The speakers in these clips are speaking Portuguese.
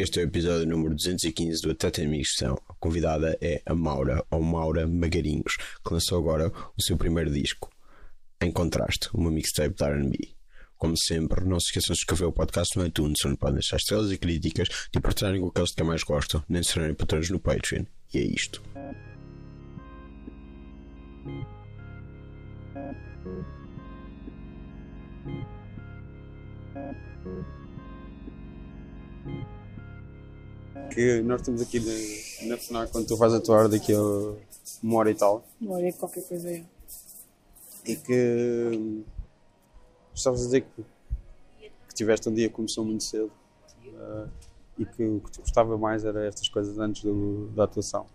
Este é o episódio número 215 do Até Tem. A convidada é a Maura, ou Maura Magarinhos, que lançou agora o seu primeiro disco, Em Contraste, uma mixtape da R&B. Como sempre, não se esqueçam de escrever o podcast no iTunes, onde podem deixar estrelas e críticas, de partilharem com aqueles que mais gostam, nem de serem patrões no Patreon. E é isto. Que nós estamos aqui na, na FNAC quando tu vais atuar daqui a uma hora e tal Uma hora e qualquer coisa aí. e que hum, estavas a dizer que, que tiveste um dia que começou muito cedo eh, e que o que te gostava mais era estas coisas antes do- da atuação.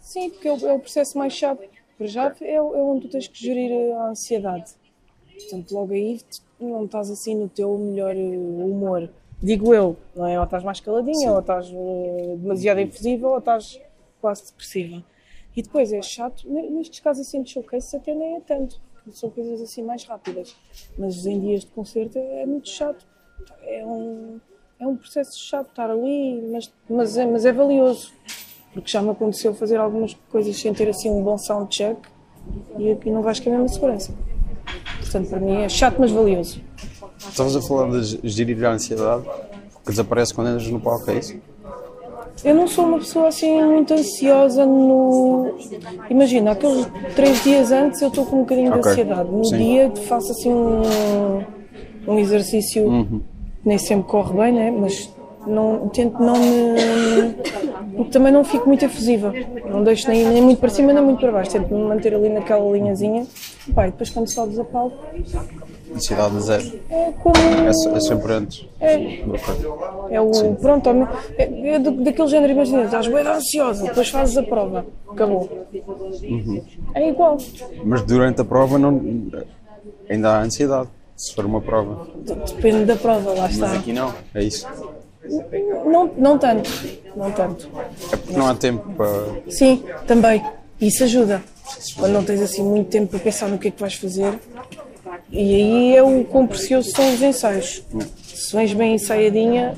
Sim, porque é o, é o processo mais chato. Para já é, é onde tu tens que gerir a ansiedade. Portanto, logo aí não estás assim no teu melhor humor. Digo eu, não é? Ou estás mais caladinha, ou estás eh, demasiado efusiva, ou estás quase depressiva. E depois é chato, ne- nestes casos assim de showcase até nem é tanto, são coisas assim mais rápidas. Mas em dias de concerto é, é muito chato. É um, é um processo chato estar ali, mas, mas, é, mas é valioso. Porque já me aconteceu fazer algumas coisas sem ter assim um bom soundcheck e aqui não vais com a mesma segurança. Portanto, para mim é chato, mas valioso. Estavas a falar de gerir a ansiedade que desaparece quando entras no palco, é isso? Eu não sou uma pessoa assim muito ansiosa no. Imagina, aqueles três dias antes eu estou com um bocadinho de Ok. ansiedade. No Sim. dia faço assim um, um exercício Uhum. que nem sempre corre bem, né? Mas não, tento não me. porque também não fico muito efusiva. Não deixo nem, nem muito para cima nem muito para baixo. Tento me manter ali naquela linhazinha. Pai, depois quando sobes a palco Ansiedade zero. é como. É, é sempre antes. É. É o. Pronto, ao- é, é do- daquele género, imagina, estás bem ansiosa, depois fazes a prova, acabou. É igual. Mas durante a prova não, ainda há ansiedade, se for uma prova. Depende da prova, lá está. Mas aqui não, é isso. Não, não tanto. Não tanto. É porque não há tempo para. Sim, também. Isso ajuda. Quando não tens assim muito tempo para pensar no que é que vais fazer. E aí é o quão precioso são os ensaios. Se vens bem ensaiadinha,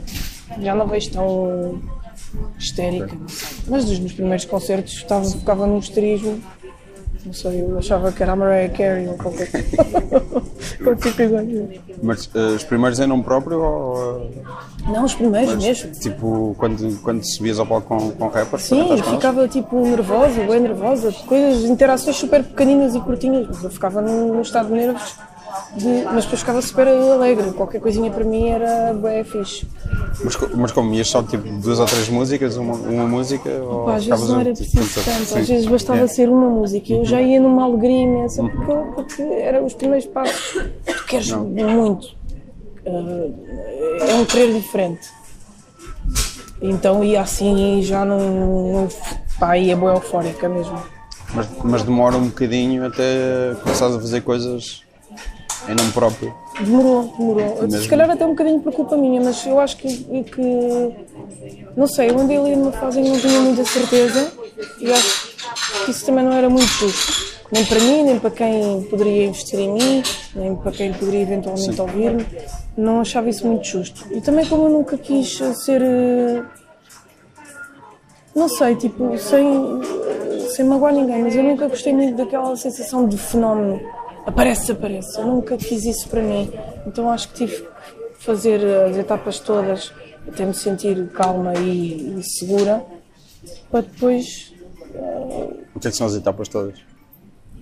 já não vais tão histérica. Mas meus primeiros concertos estava, ficava num histerismo. Não sei, eu achava que era a Mariah Carey ou qualquer qualquer coisa. Mas eh, os primeiros em nome próprio ou. eh, Não, os primeiros mesmo. Tipo, quando, quando subias ao palco com, com rappers? Sim, eu ficava tipo nervosa, bem nervosa, coisas, interações super pequeninas e curtinhas, mas eu ficava num, num estado de nervos, de- mas depois ficava super alegre, qualquer coisinha para mim era bem fixe. Mas, mas como ias só tipo duas ou três músicas, uma, uma música? ou às vezes não era tipo, preciso tanto? às vezes bastava É. ser uma música e eu já ia numa alegria imensa porque, eu- porque eram os primeiros passos. Tu queres muito, ah, é um querer diferente. Então ia assim e já não. não pá, ia boa eufórica mesmo. Mas, mas demora um bocadinho até começares a fazer coisas em nome próprio. Demorou, demorou. Mesmo? Se calhar até um bocadinho por culpa minha, mas eu acho que, que não sei, eu andei ali numa fase em que não tinha muita certeza e acho que isso também não era muito justo. Nem para mim, nem para quem poderia investir em mim, nem para quem poderia eventualmente ouvir-me. Não achava isso muito justo. E também como eu nunca quis ser. eh, Não sei, tipo, sem, sem magoar ninguém, mas eu nunca gostei muito daquela sensação de fenómeno. Aparece, desaparece. Eu nunca quis isso para mim. Então acho que tive que fazer as etapas todas até me sentir calma e, e segura para depois. O que é que são as etapas todas?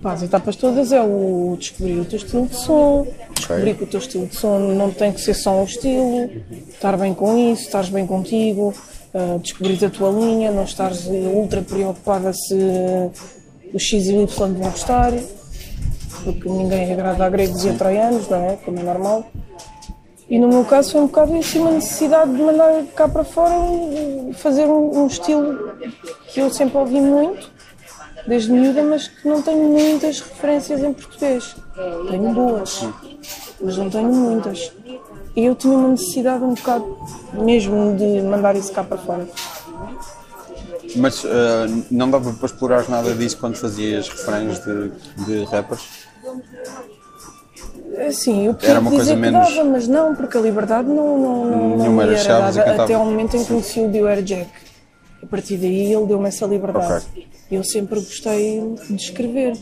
Pá, as etapas todas é o descobrir o teu estilo de som, descobrir que o teu estilo de som não tem que ser só um estilo, estar bem com isso, estares bem contigo, uh, descobrir a tua linha, não estares eh, ultra preocupada se os X e o Y vão gostar, porque ninguém agrada a gregos e a troianos, não é? Como é normal. E no meu caso foi um bocado isso, uma necessidade de mandar cá para fora e fazer um, um estilo que eu sempre ouvi muito desde miúda, mas que não tenho muitas referências em português. Tenho duas, mas não tenho muitas. E eu tinha uma necessidade um bocado mesmo de mandar isso cá para fora. Mas eh, não dava para explorar nada disso quando fazias refrões de, de rappers? Assim, eu podia Era uma dizer coisa que menos- dava, mas não, porque a liberdade não, não, não, Nenhuma era chaves dada até ao momento em que conheci o Bill Air Jack. A partir daí ele deu-me essa liberdade. E eu sempre gostei de escrever.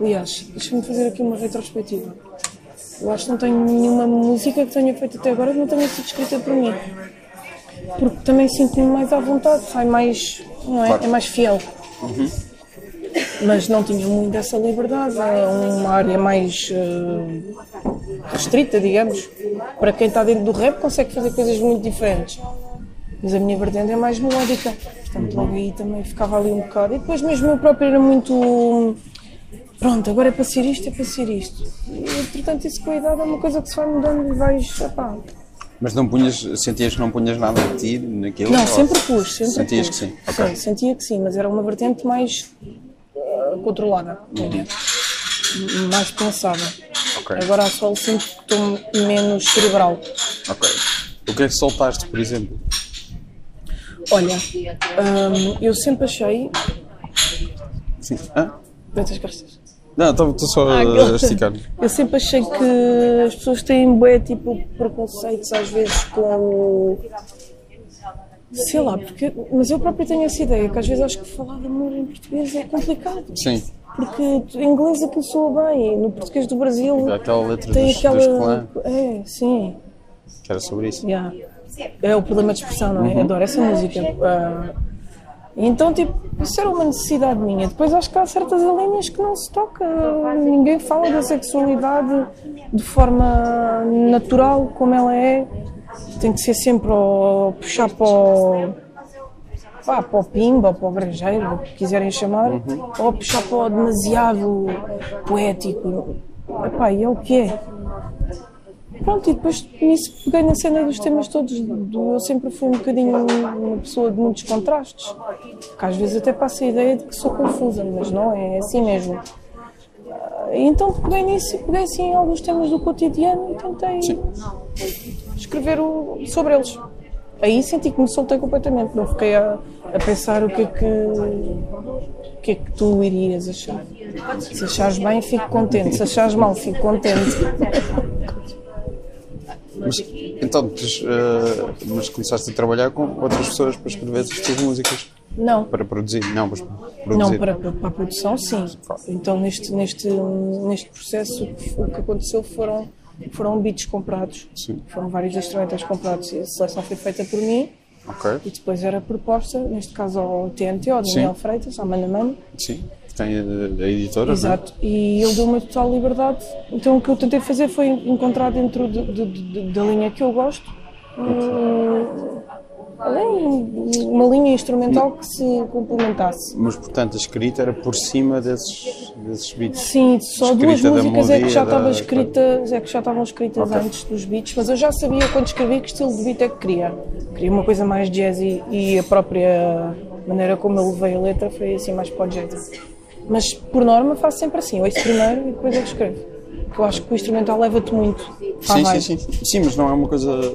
Aliás, deixa-me fazer aqui uma retrospectiva. Eu acho que não tenho nenhuma música que tenha feito até agora que não tenha sido escrita por mim. Porque também sinto-me mais à vontade, sai mais. não é? Claro. É mais fiel. Mas não tinha muito essa liberdade, é uma área mais eh, restrita, digamos. Para quem está dentro do rap consegue fazer coisas muito diferentes. Mas a minha vertente é mais melódica. Portanto, logo aí também ficava ali um bocado. E depois mesmo eu próprio era muito. Pronto, agora é para ser isto, é para ser isto. E entretanto isso com a idade é uma coisa que se vai mudando e vais. Epá. Mas não punhas, sentias que não punhas nada de ti naquilo? Não, sempre pus, sempre Sentias pus. que sim? Sim, Ok. sentia que sim, mas era uma vertente mais controlada, mais pensada. Ok. Agora a sol sinto que estou menos cerebral. Ok. O que é que soltaste, por exemplo? Olha, hum, eu sempre achei. Sim. Hã? Quantas costas? Não, estou só Ah, a esticar. Eu sempre achei que as pessoas têm bué, tipo, preconceitos às vezes com. Sei lá, porque. Mas eu próprio tenho essa ideia, que às vezes acho que falar de amor em português é complicado. Sim. Porque em inglês aquilo soa bem, no português do Brasil Aquela letra tem dos, aquela. dos É, sim. que era sobre isso. Yeah. É o problema de expressão, não é? Adoro essa música. Ah, então, tipo, isso era uma necessidade minha. Depois acho que há certas linhas que não se toca. Ninguém fala da sexualidade de forma natural, como ela é. Tem que ser sempre ao puxar para o, pá, para o pimba, para o brejeiro, o que quiserem chamar, ou puxar para o demasiado poético. Epá, e é o que é. Pronto, e depois nisso peguei na cena dos temas todos. Do, eu sempre fui um bocadinho uma pessoa de muitos contrastes. Que às vezes até passa a ideia de que sou confusa, mas não, é assim mesmo. Ah, Então peguei nisso e peguei assim em alguns temas do cotidiano e tentei escrever o- sobre eles. Aí senti que me soltei completamente, não fiquei a, a pensar o que é que o que é que tu irias achar. Se achares bem, fico contente. Se achares mal, fico contente. Mas, então, tu, eh, mas começaste a trabalhar com outras pessoas para escrever as tuas músicas? Não, Para produzir? Não, mas para produzir. Não, para, para para a produção, sim. Então, neste, neste, neste processo, o que aconteceu foram, foram beats comprados. Sim. Foram vários instrumentais comprados e a seleção foi feita por mim. Ok. E depois era proposta, neste caso ao TNT, ao Daniel Sim. Freitas, ao Mano Mano. Sim. Tem a, a editora, Exato. E ele deu-me total liberdade. Então, o que eu tentei fazer foi encontrar dentro de- de- de- da linha que eu gosto. hum, além, uma linha instrumental que se complementasse. é? Mas, portanto, a escrita era por cima desses, desses beats. Sim, só duas da músicas é que já da- estavam escritas, é que já estavam escritas Ok. antes dos beats, mas eu já sabia quando escrevi que estilo de beat é que queria. Queria uma coisa mais jazzy e a própria maneira como eu levei a letra foi assim mais para o jazzy. Mas por norma faço sempre assim, ouço primeiro e depois é que escrevo. Eu acho que o instrumental leva-te muito. Sim, vibe. sim, sim. Sim, mas não é uma coisa.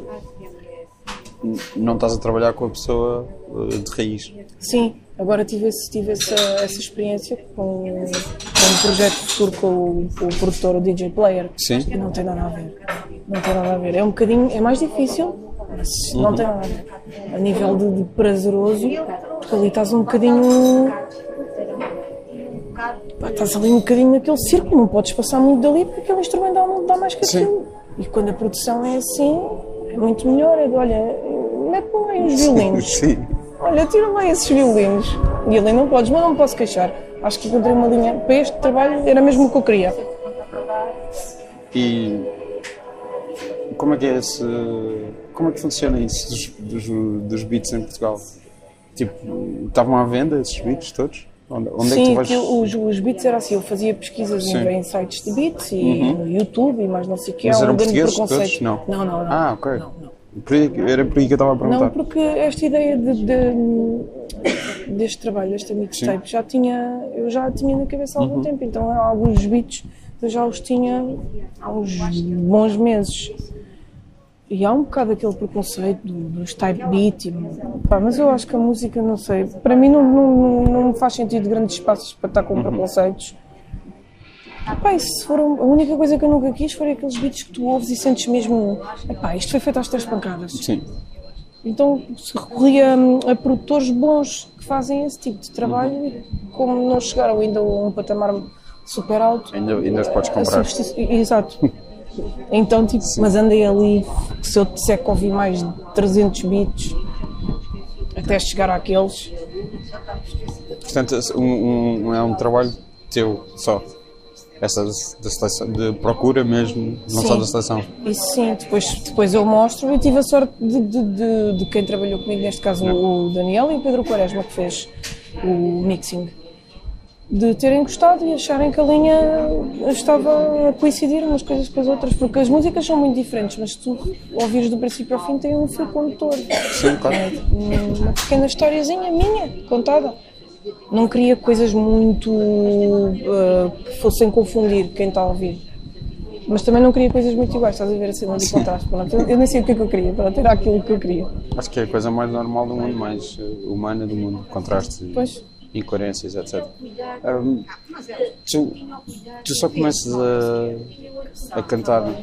Não estás a trabalhar com a pessoa eh, de raiz. Sim, agora tive, tive essa, essa experiência com, com um projeto futuro com o, com o produtor, o DJ Player. Sim. E não tem nada a ver. Não tem nada a ver. É um bocadinho, é mais difícil, mas não tem nada a ver. A nível de, de prazeroso, porque ali estás um bocadinho. pá, Estás ali um bocadinho naquele círculo, não podes passar muito dali porque aquele instrumental não te dá mais que Sim. aquilo. E quando a produção é assim, é muito melhor. É de, olha, mete-me aí uns violinos. Sim. Olha, tira lá esses violinos. E ali não podes, mas não me posso queixar. Acho que encontrei uma linha para este trabalho, era mesmo o que eu queria. E como é que é esse. Como é que funciona isso dos, dos, dos beats em Portugal? Tipo, estavam à venda esses beats todos? Onde, onde é que tu Sim, vais. que os, os beats era assim, eu fazia pesquisas Sim. Uhum. em, sites de beats e no YouTube e mais não sei o que. Mas eram um portugueses todos? Não. Não, não, não. Ah, ok. Não. Por aí- Era por aí que eu estava a perguntar. Não, porque esta ideia de, de- deste trabalho, desta mixtape, já tinha, eu já tinha na cabeça há Uhum. algum tempo, então há alguns beats eu já os tinha há uns bons meses. E há um bocado aquele preconceito do- dos type beat, e, pá, mas eu acho que a música, não sei, para mim não, não, não, não faz sentido grandes espaços para estar com preconceitos. Pá, e se for um- a única coisa que eu nunca quis foi aqueles beats que tu ouves e sentes mesmo. Epá, isto foi feito às três pancadas. Sim. Então se recorria hum, a produtores bons que fazem esse tipo de trabalho Uhum. e como não chegaram ainda a um patamar super alto. Ainda, ainda os podes comprar. Exato. Então, tipo, mas andei ali, se eu disser que ouvi mais de 300 beats até chegar àqueles, Portanto, um, um- é um trabalho teu só. Essa da seleção, de procura mesmo, não Sim. só da seleção. Isso sim, depois, depois eu mostro. Eu tive a sorte de, de, de- de quem trabalhou comigo, neste caso o Daniel e o Pedro Quaresma, que fez o mixing, de terem gostado e acharem que a linha estava a coincidir umas coisas com as outras, porque as músicas são muito diferentes, mas tu ouvires do princípio ao fim, tem um fio condutor. Sim, claro. Uma pequena historiazinha minha, contada. Não queria coisas muito uh, que fossem confundir quem está a ouvir. Mas também não queria coisas muito iguais, estás a ver assim de contraste. Pronto, eu nem sei o que é que eu queria, para ter aquilo que eu queria. Acho que é a coisa mais normal do mundo, mais eh, humana do mundo. Contrastes, e Pois. incoerências, etc. Hum, tu, tu só começas a, a cantar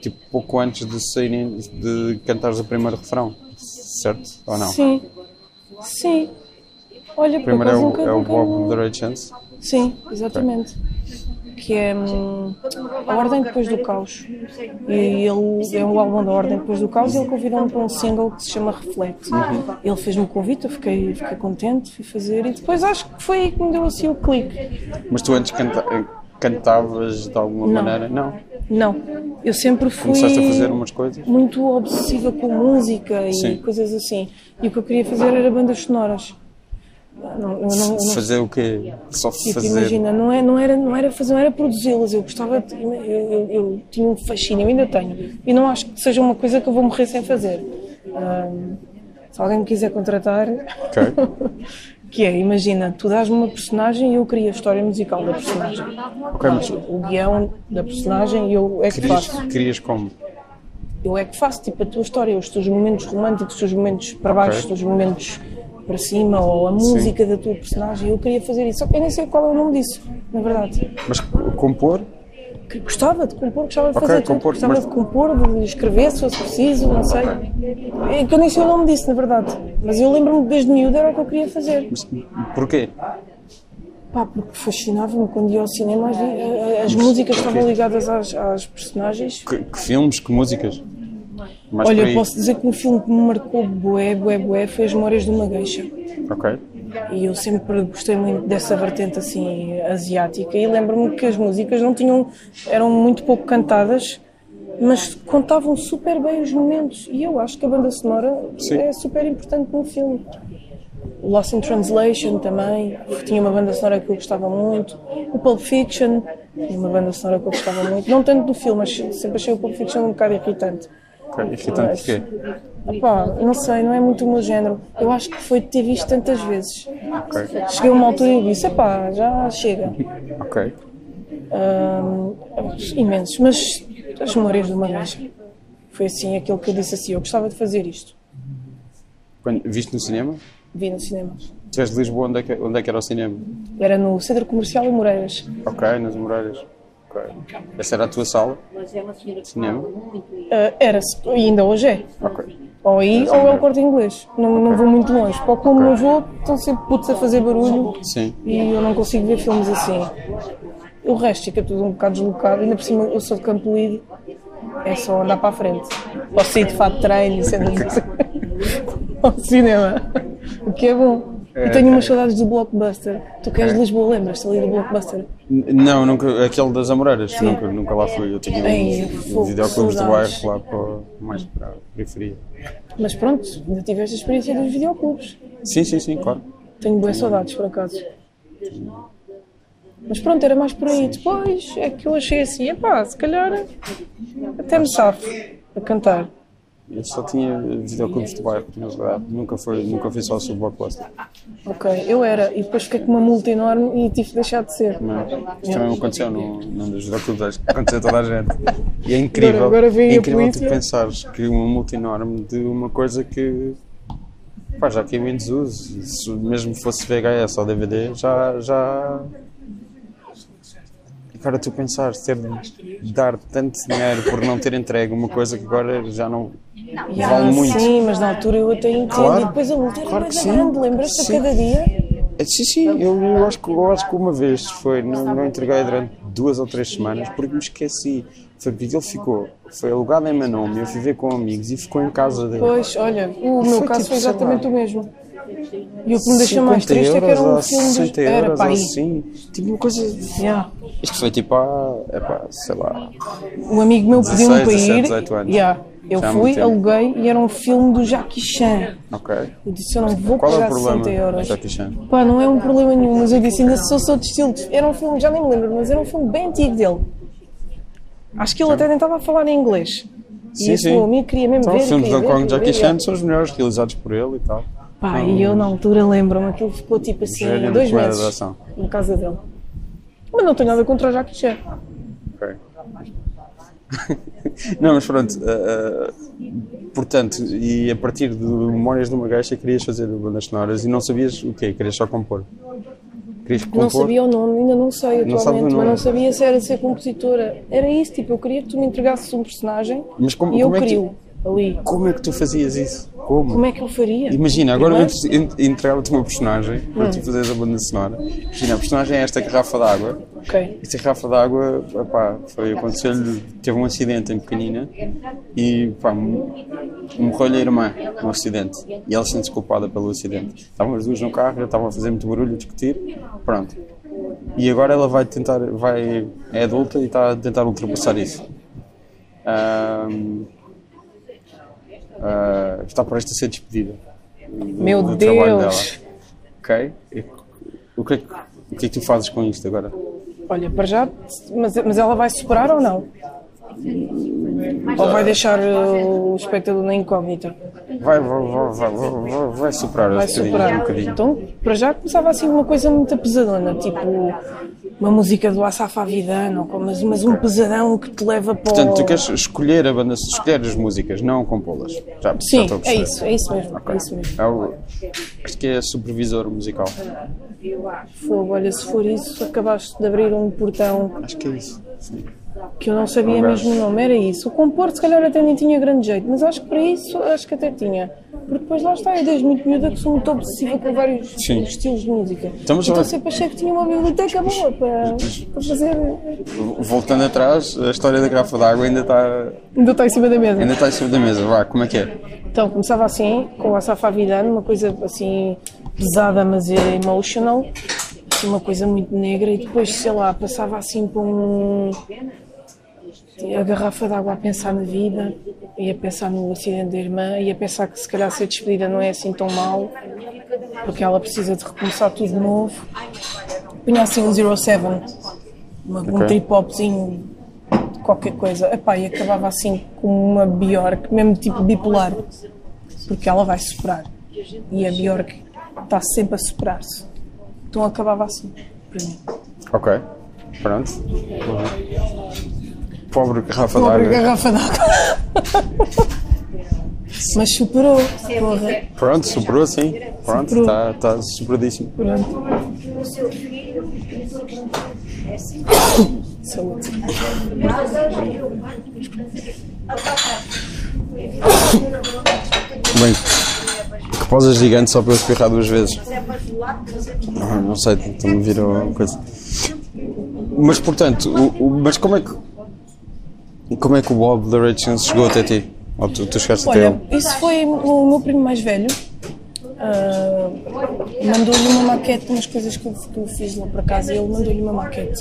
tipo pouco antes de saírem de cantares o primeiro refrão, certo? Ou não? Sim. Sim. Olha, Primeiro é o, nunca, é o nunca Bob The Right Chance. Sim, exatamente. Que é hum, a Ordem Depois do Caos. E ele é o álbum da Ordem Depois do Caos e ele convidou-me para um single que se chama Reflect. Ele fez-me o convite, eu fiquei, fiquei contente, fui fazer e depois acho que foi aí que me deu assim o clique. Mas tu antes canta, cantavas de alguma Não. maneira? Não. Não, eu sempre fui Começaste a fazer umas coisas? muito obsessiva com música e Sim. coisas assim. E o que eu queria fazer era bandas sonoras. Não, não- não- Fazer o quê? Só Tipo, fazer. imagina, não, é, não, era, não, era fazer, não era produzi-las, eu gostava, de, eu, eu, eu tinha um fascínio, eu ainda tenho, e não acho que seja uma coisa que eu vou morrer sem fazer. Ahm, se alguém me quiser contratar, que é, imagina, tu dás-me uma personagem e eu crio a história musical da personagem. Ok, mas O guião da personagem e eu é que querias, faço. querias como? Eu é que faço, tipo, a tua história, os teus momentos românticos, os teus momentos para baixo, os teus momentos para cima, ou a música da tua personagem, eu queria fazer isso. Só que eu nem sei qual é o nome disso, na verdade. Mas compor? gostava de compor, gostava de fazer tudo. compor, gostava mas- de compor, de escrever, se fosse preciso, não sei. É que eu nem sei o nome disso, na verdade. Mas eu lembro-me que desde miúdo era o que eu queria fazer. Mas porquê? Pá, porque fascinava-me quando ia ao cinema, as, as músicas estavam ligadas às, às personagens. Que, que filmes? Que músicas? Mais Olha, aí. posso dizer que um filme que me marcou bué, bué, bué foi As Memórias de uma Geisha. Ok. E eu sempre gostei muito dessa vertente assim asiática e lembro-me que as músicas não tinham eram muito pouco cantadas, mas contavam super bem os momentos. E eu acho que a banda sonora Sim. é super importante num filme. Lost in Translation também tinha uma banda sonora que eu gostava muito. O Pulp Fiction tinha uma banda sonora que eu gostava muito. Não tanto do filme, mas sempre achei o Pulp Fiction um bocado irritante. Ok. Irritante de quê? Epá, não sei, não é muito o meu género. Eu acho que foi de ter visto tantas vezes. Ok. Cheguei a uma altura e disse: epá, já chega. Ok. Ahm, imensos, mas as memórias de uma. Foi assim aquilo que eu disse assim: eu gostava de fazer isto. Quando, viste no cinema? Vi no cinema. Tu és de Lisboa, onde é, que, onde é que era o cinema? Era no Centro Comercial em Moreiras. Ok, nas Muralhas. Ok. Essa era a tua sala? Cinema? Ah, era, e ainda hoje é. Ok. Ou aí ou é o corte inglês. Não, não vou muito longe. Para como não vou, estão sempre putos a fazer barulho Sim. e eu não consigo ver filmes assim. O resto fica tudo um bocado deslocado. Ainda por cima, eu sou de Campo Lido, é só andar para a frente. Posso sair de fato de treino e cenas assim. ao cinema. O que é bom. E tenho umas saudades do Blockbuster. Tu que és de Lisboa, lembras-te ali do Blockbuster? Não, nunca, aquele das Amoreiras, nunca, nunca lá fui. Eu tinha um fogo, videoclubes do bairro lá para, mais para a periferia. Mas pronto, ainda tiveste a experiência dos videoclubes. Sim, sim, sim, claro. Tenho boas saudades, por acaso. Mas pronto, era mais por aí. Depois é que eu achei assim, epá, se calhar até me safo a cantar. Eu só tinha videoclubes de bairro, na verdade. Nunca foi, nunca fui só sobre Blockbuster. Ok, eu era, e depois fiquei com uma multa enorme e tive de deixar de ser. Não, isto também aconteceu num, num dos videoclubes, acho que aconteceu a toda a gente. E é incrível, Agora- agora é incrível tu pensares que uma multa enorme de uma coisa que pá, já caiu em desuso. Se mesmo fosse VHS ou DVD, já, já, Agora tu pensar ter de dar tanto dinheiro por não ter entregue uma coisa que agora já não Vale muito. Sim, mas na altura eu até entendo. Claro. E depois a multa era Claro mais grande, lembras-te a cada dia? É, Sim, sim, eu, eu acho que, eu acho que uma vez foi, não, não entreguei durante duas ou três semanas porque me esqueci. Foi porque ele ficou, foi alugado em meu nome, eu fui ver com amigos e ficou em casa dele. Pois, olha, o meu Foi caso tipo, foi exatamente o mesmo. E o que me deixa mais 50 triste é que era um filme ou dos... 60 Era, pá, assim. Tipo uma coisa. Yeah. Isto foi tipo há, epá, sei lá. Um amigo meu pediu-me 16, para 17, ir. 18 anos. Yeah. Eu Já há fui, aluguei e era um filme do Jackie Chan. Ok. Eu disse, eu não vou Qual é o pagar problema? 60 euros. Jackie Chan? Pá, não é um problema nenhum, mas eu disse, ainda sou sou de estilo. Era um filme, já nem me lembro, mas era um filme bem antigo dele. Acho que ele até tentava falar em inglês. E Sim, esse sim. meu amigo queria mesmo Então, ver. os filmes ver, Kong Jackie Chan são os melhores realizados por ele e tal. Pá, e eu na altura lembro-me, aquilo ficou tipo assim, Gênio dois meses na casa dele. Mas não tenho nada contra o Jackie Chan. Ok. Não, mas pronto. ah, portanto, e a partir de Memórias de uma Gacha querias fazer bandas sonoras e não sabias o quê? Querias só compor? Querias compor? Não sabia o nome, ainda não sei Não atualmente, mas nome. não sabia se era ser compositora. Era isso, tipo, eu queria que tu me entregasses um personagem Mas como- e eu como é crio ali. Como é que tu fazias isso? Como? Como é que eu faria? Imagina, agora entregava-te uma personagem para Hum. tu fazeres a banda sonora. Imagina, a personagem é esta garrafa d'água. Ok. Esta garrafa d'água, epá, foi aconteceu-lhe, teve um acidente em pequenina e pá, morreu-lhe a irmã no acidente. E ela sente-se culpada pelo acidente. Estavam as duas no carro, já estavam a fazer muito barulho, a discutir. Pronto. E agora ela vai tentar, vai, é adulta e está a tentar ultrapassar isso. Ahm, ah, está prestes a ser despedida. do- Meu do Deus! Ok? E o que, é que, o que é que tu fazes com isto agora? Olha, para já, mas, mas ela vai superar ou não? Ou vai deixar uh, o espectador na incógnita? Vai, vai, vai, vai, vai, vai, vai superar um bocadinho, superar. bocadinho. Então, para já começava assim uma coisa muito pesadona, tipo uma música do Asaf Avidan, ou com- mas, mas um pesadão que te leva para o... Portanto, tu queres escolher a banda, escolher as músicas, não compô-las. Já, já Sim, a é isso, é isso mesmo, é isso mesmo. É o, acho que é supervisor musical. Fogo, olha, se for isso, acabaste de abrir um portão Acho que é isso. Sim. Que eu não sabia mesmo o nome, era isso. O compor, se calhar, até nem tinha grande jeito, mas acho que para isso, acho que até tinha. Porque depois lá está, eu desde muito miúda que sou muito obsessiva com vários Sim. estilos de música. Então, mas então olha- sempre achei que tinha uma biblioteca boa para, para fazer. Voltando atrás, a história da garrafa d'água ainda está, Ainda está em cima da mesa. ainda está em cima da mesa. Vá, como é que é? Então começava assim, com a Safa Vidano, uma coisa assim pesada, mas é emotional, assim, uma coisa muito negra, e depois, sei lá, passava assim para um. A garrafa de água a pensar na vida, ia pensar no acidente da irmã, ia pensar que se calhar ser despedida não é assim tão mal, porque ela precisa de recomeçar tudo de novo. Punha assim um Zero Seven, uma- um Ok. trip-hopzinho qualquer coisa. Epá, e acabava assim com uma Bjork, mesmo tipo bipolar, porque ela vai superar. E a Bjork está sempre a superar-se. Então acabava assim, para mim. Ok. Pronto. Pobre garrafa Pobre d'água. garrafa d'água. Mas superou, porra. Pronto, superou sim. Pronto, está está superadíssimo. Pronto. Saúde. Bem, que posas gigante só para eu espirrar duas vezes. Ah, não sei, estou-me a vir uma coisa. Mas portanto, o, o- mas como é que como é que o Bob da Red Chance chegou até ti? Ou tu, tu chegaste até Olha, ele? isso foi o meu primo mais velho. Ah, mandou-lhe uma maquete de umas coisas que eu, que eu fiz lá para casa e ele mandou-lhe uma maquete.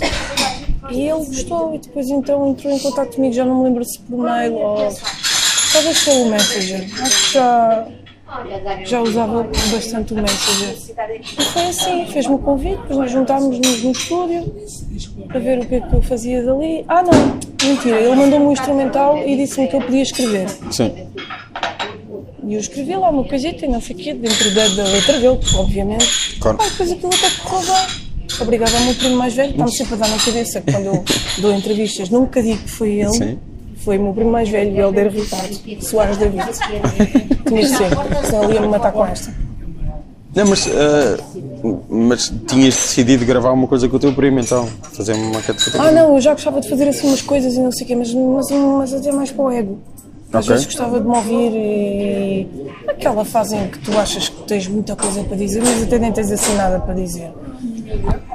E ele gostou e depois então entrou em contato comigo, já não me lembro se por mail ou talvez pelo Messenger. Acho que já, já usava bastante o Messenger. E foi assim, fez-me o convite, depois nós juntámos-nos no estúdio para ver o que é que eu fazia dali. Ah não, mentira, ele mandou-me um instrumental e disse-me que eu podia escrever. Sim. E eu escrevi lá uma coisita e não sei o quê, dentro da, da letra dele, obviamente. Claro. Ah, depois aquilo até correu bem. Obrigada ao meu primo mais velho, está-me sempre a dar na cabeça quando eu dou entrevistas. Nunca digo que foi ele, Sim. Foi o meu primo mais velho, Helder Ricardo, Soares David. Tinha de ser, senão ele ia-me matar com esta. Não, mas, ah, Mas tinhas decidido gravar uma coisa com o teu primo, então? Fazer uma maquete com o teu Ah, primo? não, eu já gostava de fazer assim umas coisas e não sei o quê, mas, mas, mas até mais para o ego. Às Ok. vezes gostava de me ouvir e. aquela fase em que tu achas que tens muita coisa para dizer, mas até nem tens assim nada para dizer.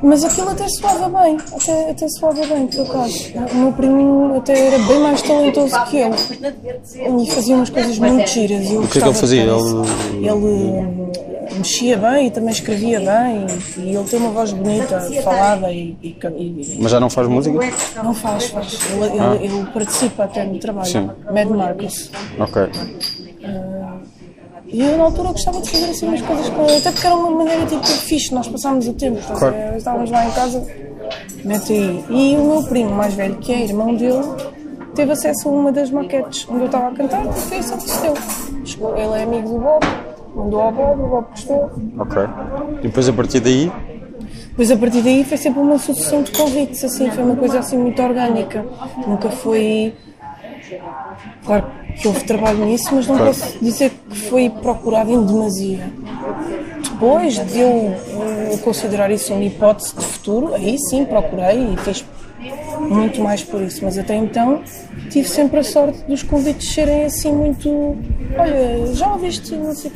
Mas aquilo até soava bem, até, até soava bem, por acaso. O meu primo até era bem mais talentoso que eu. Ele fazia umas coisas muito giras. eu O que é que ele fazia? isso. Ele hum, mexia bem e também escrevia bem e, ele tem uma voz bonita, falada e- e, e, Mas já não faz música? não faz, faz. Ele, ele- Ah. ele participa até no trabalho. Sim. Mad Marcus. Ok. E eu na altura gostava de fazer assim umas coisas com ele, até porque era uma maneira tipo fixe, nós passámos o tempo, Claro. ver? estávamos lá em casa, mete aí. E o meu primo mais velho, que é irmão dele, teve acesso a uma das maquetes onde eu estava a cantar e foi isso que. Chegou, ele é amigo do Bob, mandou ao Bob, o Bob gostou. Ok. E depois a partir daí, Depois a partir daí foi sempre uma sucessão de convites, assim, foi uma coisa assim muito orgânica. Nunca foi. Claro que houve trabalho nisso, mas não Claro. posso dizer que foi procurado em demasia. Depois de eu eh, considerar isso uma hipótese de futuro, aí sim procurei e fiz muito mais por isso, mas até então tive sempre a sorte dos convites serem assim muito. Olha, já ouviste, não sei,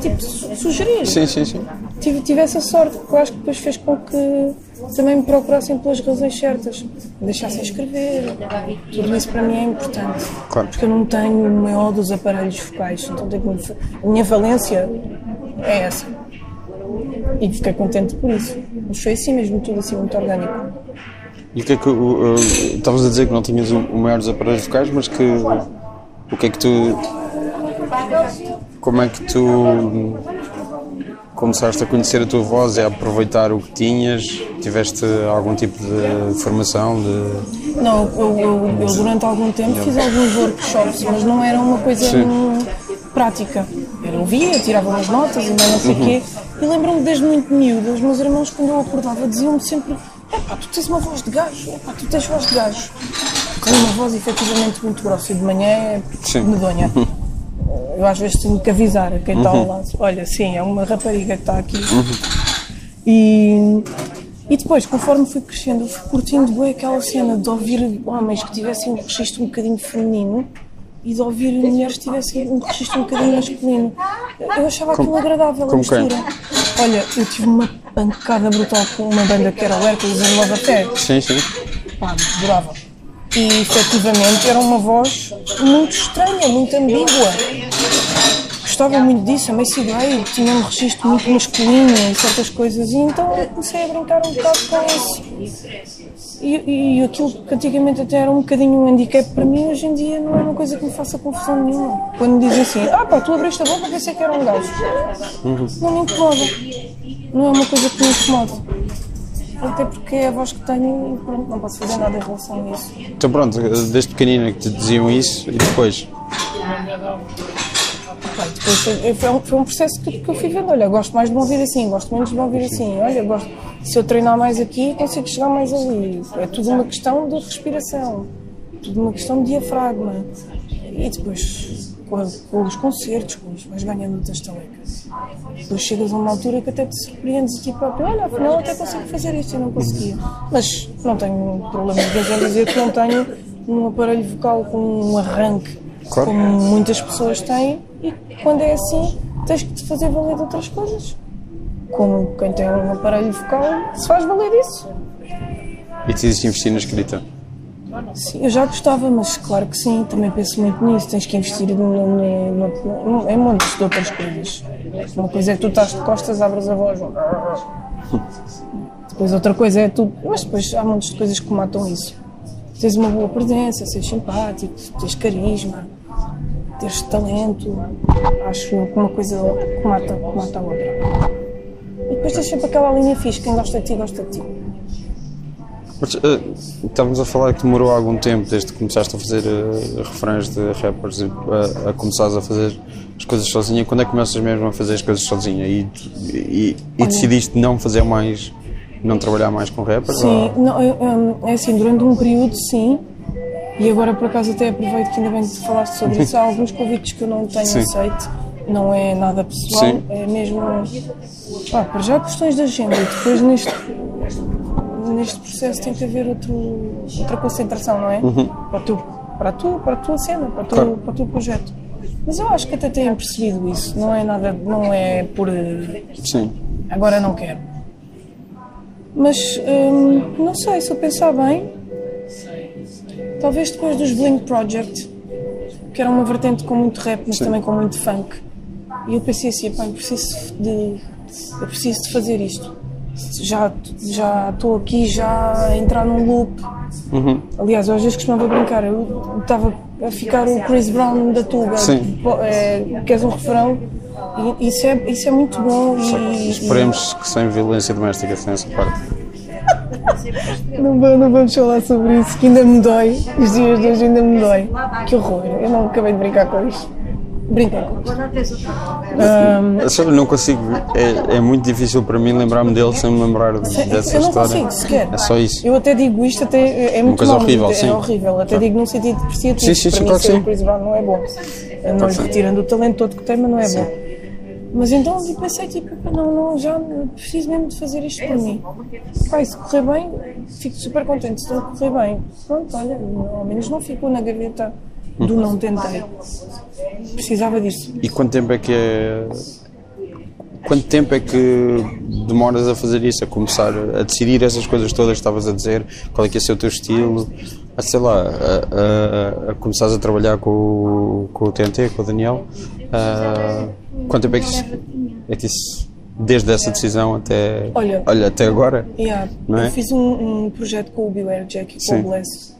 tipo, su- sugerir sim, sim, sim. tive, tive essa sorte, que eu acho que depois fez com que também me procurassem pelas razões certas, me deixassem escrever. Tudo isso para mim é importante. Claro. Porque eu não tenho o maior dos aparelhos focais, então tenho a minha valência é essa. E fiquei contente por isso. Mas foi assim mesmo, tudo assim muito orgânico. E o que é que. o- Estavas a dizer que não tinhas o, o maior dos aparelhos vocais, mas que. O que é que tu. Como é que tu. Começaste a conhecer a tua voz e a aproveitar o que tinhas? Tiveste algum tipo de formação? De... Não, eu, eu- eu durante algum tempo fiz alguns workshops, mas não era uma coisa Sim. prática. Eu ouvia, tirava umas notas e não sei o quê. E lembro-me desde muito miúda, os meus irmãos, quando eu acordava, diziam-me sempre: Epá, tu tens uma voz de gajo, epá, tu tens voz de gajo. Tenho uma voz efetivamente muito grossa e de manhã é Sim. medonha. Eu às vezes tenho que avisar a quem está ao lado: Olha, sim, é uma rapariga que está aqui. E, e depois, conforme fui crescendo, fui curtindo bem aquela cena de ouvir homens que tivessem um registro um bocadinho feminino e de ouvir mulheres que tivessem um registro um bocadinho masculino. Eu achava aquilo agradável, a como quem? mistura. Olha, eu tive uma pancada brutal com uma banda que era o Hércules em Love Affair. Sim, sim. Pá, adorava. E efetivamente era uma voz muito estranha, muito ambígua. Gostava muito disso, a Macy Gray tinha um registro muito masculino em certas coisas e então eu comecei a brincar um bocado com isso. E, e aquilo que antigamente até era um bocadinho um handicap para mim, hoje em dia não é uma coisa que me faça confusão nenhuma. Quando me dizem assim, ah pá, tu abriste a boca, pensei que era um gajo. Não me incomoda. Não é uma coisa que me incomoda. Até porque é a voz que tenho e pronto, não posso fazer nada em relação a isso. Então pronto, desde pequenina que te diziam isso e depois. Um, foi um processo que, que eu fui vendo. Olha, gosto mais de me ouvir assim, gosto menos de me ouvir assim. Olha, gosto, se eu treinar mais aqui, consigo chegar mais ali. É tudo uma questão de respiração, tudo uma questão de diafragma. E depois, com, os concertos, com os, vais ganhando muitas talecas. Depois chegas a uma altura que até te surpreendes a ti próprio. Olha, afinal até consigo fazer isto e não conseguia. Mas não tenho problema em dizer que não tenho um aparelho vocal com um arranque Claro. como muitas pessoas têm, e quando é assim, tens que te fazer valer de outras coisas. Como quem tem um aparelho vocal se faz valer disso. E decidiste investir na escrita. Sim, eu já gostava, mas claro que sim, também penso muito nisso. Tens que investir no, no, no, em montes de outras coisas. Uma coisa é que tu estás de costas, abres a voz. Depois outra coisa é tu. Mas depois há montes de coisas que matam isso. Tens uma boa presença, seres simpático, tens carisma, teres talento. Acho que uma coisa que mata, que mata a outra. E depois tens sempre aquela linha fixe, quem gosta de ti, gosta de ti. Mas, eh, estávamos a falar que demorou algum tempo desde que começaste a fazer eh, refrões de rappers e, a, a começares a fazer as coisas sozinha. Quando é que começas mesmo a fazer as coisas sozinha? E, e, e decidiste não fazer mais, não trabalhar mais com rappers? Sim, ou- não, eu, é assim, durante um período sim, e agora por acaso até aproveito que ainda bem que falaste sobre isso, há alguns convites que eu não tenho Sim. aceito, não é nada pessoal, Sim. é mesmo. Pá, para já questões de agenda e depois neste, neste processo tem que haver outro, outra concentração, não é? Para, o teu, para, tu, para a tua cena, para o, teu, Claro. para o teu projeto. Mas eu acho que até têm percebido isso, não é nada, não é por Sim. agora não quero. Mas hum, não sei, se eu pensar bem, talvez depois dos Blink Project, que era uma vertente com muito rap, mas Sim. também com muito funk, e eu pensei assim, pá, eu preciso de, eu preciso de fazer isto. Já já estou aqui já a entrar num loop. Aliás, eu às vezes costumava brincar, eu estava a ficar o Chris Brown da Tuga, Sim. Pô, é, queres um refrão? E isso é, isso é muito bom e, Esperemos que sem violência doméstica, sem essa parte. Não, não vamos falar sobre isso, que ainda me dói. Os dias de hoje ainda me dói. Que horror. Eu não acabei de brincar com isto. Brinquei com isto. Eu só não consigo, é, é muito difícil para mim lembrar-me dele sem me lembrar dessa eu não história. consigo sequer. É só isso. Eu até digo isto, até é muito coisa mau, horrível, é sim. horrível. Até digo num sentido depreciativo. Sim, sim, para sim, mim claro ser sim. o Chris Brown não é bom. Não lhe sim. retirando o talento todo que tem, mas não é bom. Mas então eu pensei, tipo, "Epá, não, não, já preciso mesmo de fazer isto por mim. Pai, se correr bem, fico super contente. Se não correr bem, pronto, olha, ao menos não ficou na gaveta do não tentei. Precisava disso. E quanto tempo é que é. Quanto tempo é que demoras a fazer isso, a começar a decidir essas coisas todas que estavas a dizer? Qual é que é ser o teu estilo? A, sei lá, a, a, a começares a trabalhar com, o- com o TNT, com o Daniel? Ah, quanto tempo é que isso, é que isso desde essa decisão até, Olha. até agora? Yeah, Não é? Eu fiz um, um projeto com o Beware Jack e com Sim. o Bless.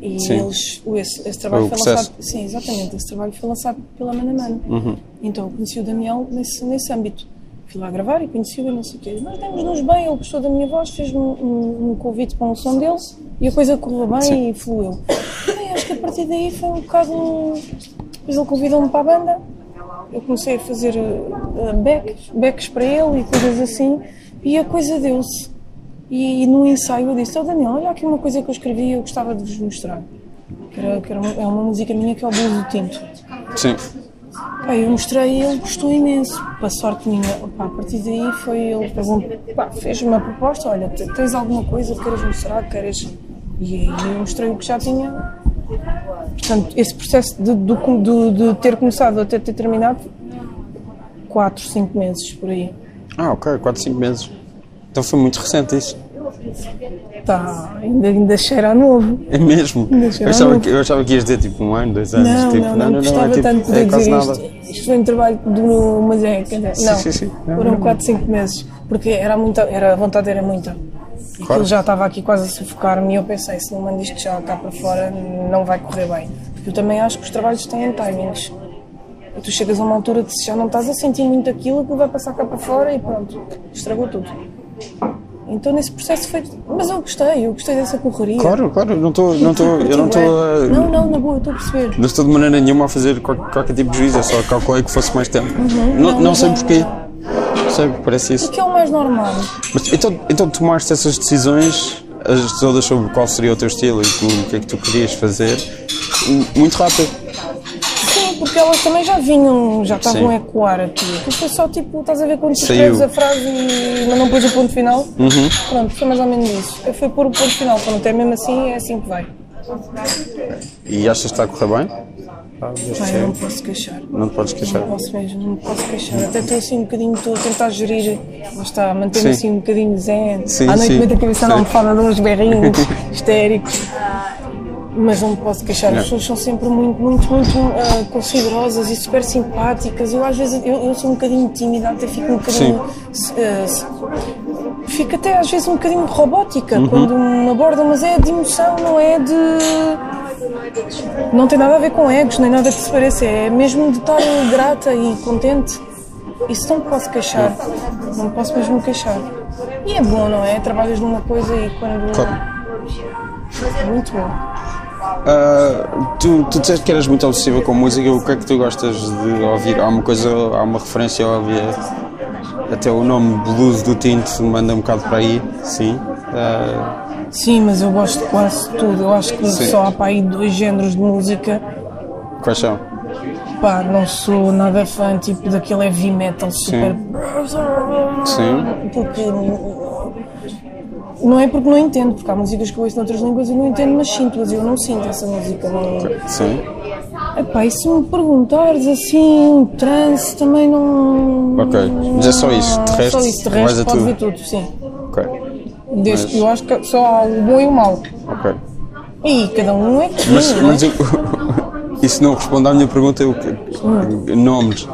E Sim. eles, esse, esse trabalho foi lançado. Sim, exatamente. Esse trabalho foi lançado pela Mana Mano. Uhum. Então eu conheci o Daniel nesse, nesse âmbito. Fui lá gravar e conheci-o e não sei o quê. Nós demos-nos bem, ele gostou da minha voz, fez-me um, um, convite para um som dele e a coisa correu bem Sim. e fluiu. Bem, acho que a partir daí foi um bocado. Depois ele convidou-me para a banda, eu comecei a fazer uh, backs, backs para ele e coisas assim, e a coisa deu-se. E, no ensaio eu disse: Oh Daniel, olha aqui uma coisa que eu escrevi e eu gostava de vos mostrar. Que, era, que era uma, é uma música minha que é o Blues do Tinto. Sim. Pá, eu mostrei e ele gostou imenso. Para sorte minha, pá, a partir daí foi ele fez uma proposta, olha, te- tens alguma coisa que queiras mostrar, que queiras. E aí eu mostrei o que já tinha. Portanto, esse processo de, do- do- de ter começado até ter terminado, 4, 5 meses por aí. Ah, ok, 4, 5 meses. Então foi muito recente isso. Tá, ainda, ainda cheira a novo. É mesmo? Eu achava, que, eu achava que ias dizer tipo um ano, dois anos. Não, tipo, não, não, gostava é, tipo, tanto de poder é dizer nada. isto. Isto foi um trabalho de um, é, quer dizer, não, sim, sim. Não, foram não. 4, 5 meses, porque era muita, era, a vontade era muita. E Claro. aquilo já estava aqui quase a sufocar-me e eu pensei, se não mando isto já cá para fora, não vai correr bem. Porque eu também acho que os trabalhos têm timings. E tu chegas a uma altura que se já não estás a sentir muito aquilo, aquilo vai passar cá para fora e pronto, estragou tudo. Então nesse processo foi. Mas eu gostei, eu gostei dessa correria. Claro, claro, eu não estou. Não estou eu não estou a- Não, não, na boa, eu estou a perceber. Não estou de maneira nenhuma a fazer qual- qualquer tipo de juízo, é só calculei que fosse mais tempo. não, Uhum. não, não, sei não. porquê. Não sei, parece isso. O que é o mais normal? Mas, então, então tomaste essas decisões, as todas sobre qual seria o teu estilo e o que é que tu querias fazer, muito rápido. Porque elas também já vinham, já estavam a ecoar aqui. Aquilo foi só tipo, estás a ver quando tu escreves a frase e mas não pôs o ponto final? Uhum. Pronto, foi mais ou menos isso. Eu fui pôr o ponto final, pronto, é mesmo assim, é assim que vai. E achas que está a correr bem? Ah, deixa Ai, eu- não posso queixar. não te podes queixar. Não posso mesmo, não posso queixar. Até estou assim um bocadinho, estou a tentar gerir, lá está, manter-me Sim. assim um bocadinho zen. Sim, à noite sim. meto a cabeça na almofada de uns berrinhos histéricos. Mas não me posso queixar, as pessoas são sempre muito, muito, muito ah, considerosas e super simpáticas. Eu às vezes eu, eu sou um bocadinho tímida, até fico um bocadinho. se- fico até às vezes um bocadinho robótica Uhum. quando me abordam, mas é de emoção, não é de. Não tem nada a ver com egos, nem nada que se pareça, é mesmo de estar grata e contente. Isso não me posso queixar, não me posso mesmo queixar. E é bom, não é? Trabalhas numa coisa e quando. Claro. Muito bom. Ah, tu, tu disseste que eras muito obsessiva com música, o que é que tu gostas de ouvir? Há uma coisa, há uma referência óbvia, até o nome blues do Tinto manda um bocado para aí, sim. Ah, Sim, mas eu gosto de quase tudo. Eu acho que Sim. só há para aí dois géneros de música. quais são? Epá, não sou nada fã tipo daquele heavy metal super. Sim. Porque. Não é porque não entendo, porque há músicas que eu ouço noutras línguas e não entendo, mas sinto-as, eu não sinto essa música. Não... Sim. Epá, e se me perguntares assim, trance também não. Ok, mas é só isso, de resto, Só isso, de resto é pode tudo. ver tudo, sim. Ok. Desde Mas- que eu acho que só há o bom e o mau. Ok. E cada um é que Mas, não é? mas eu, isso não responde à minha pergunta, eu, que- nomes.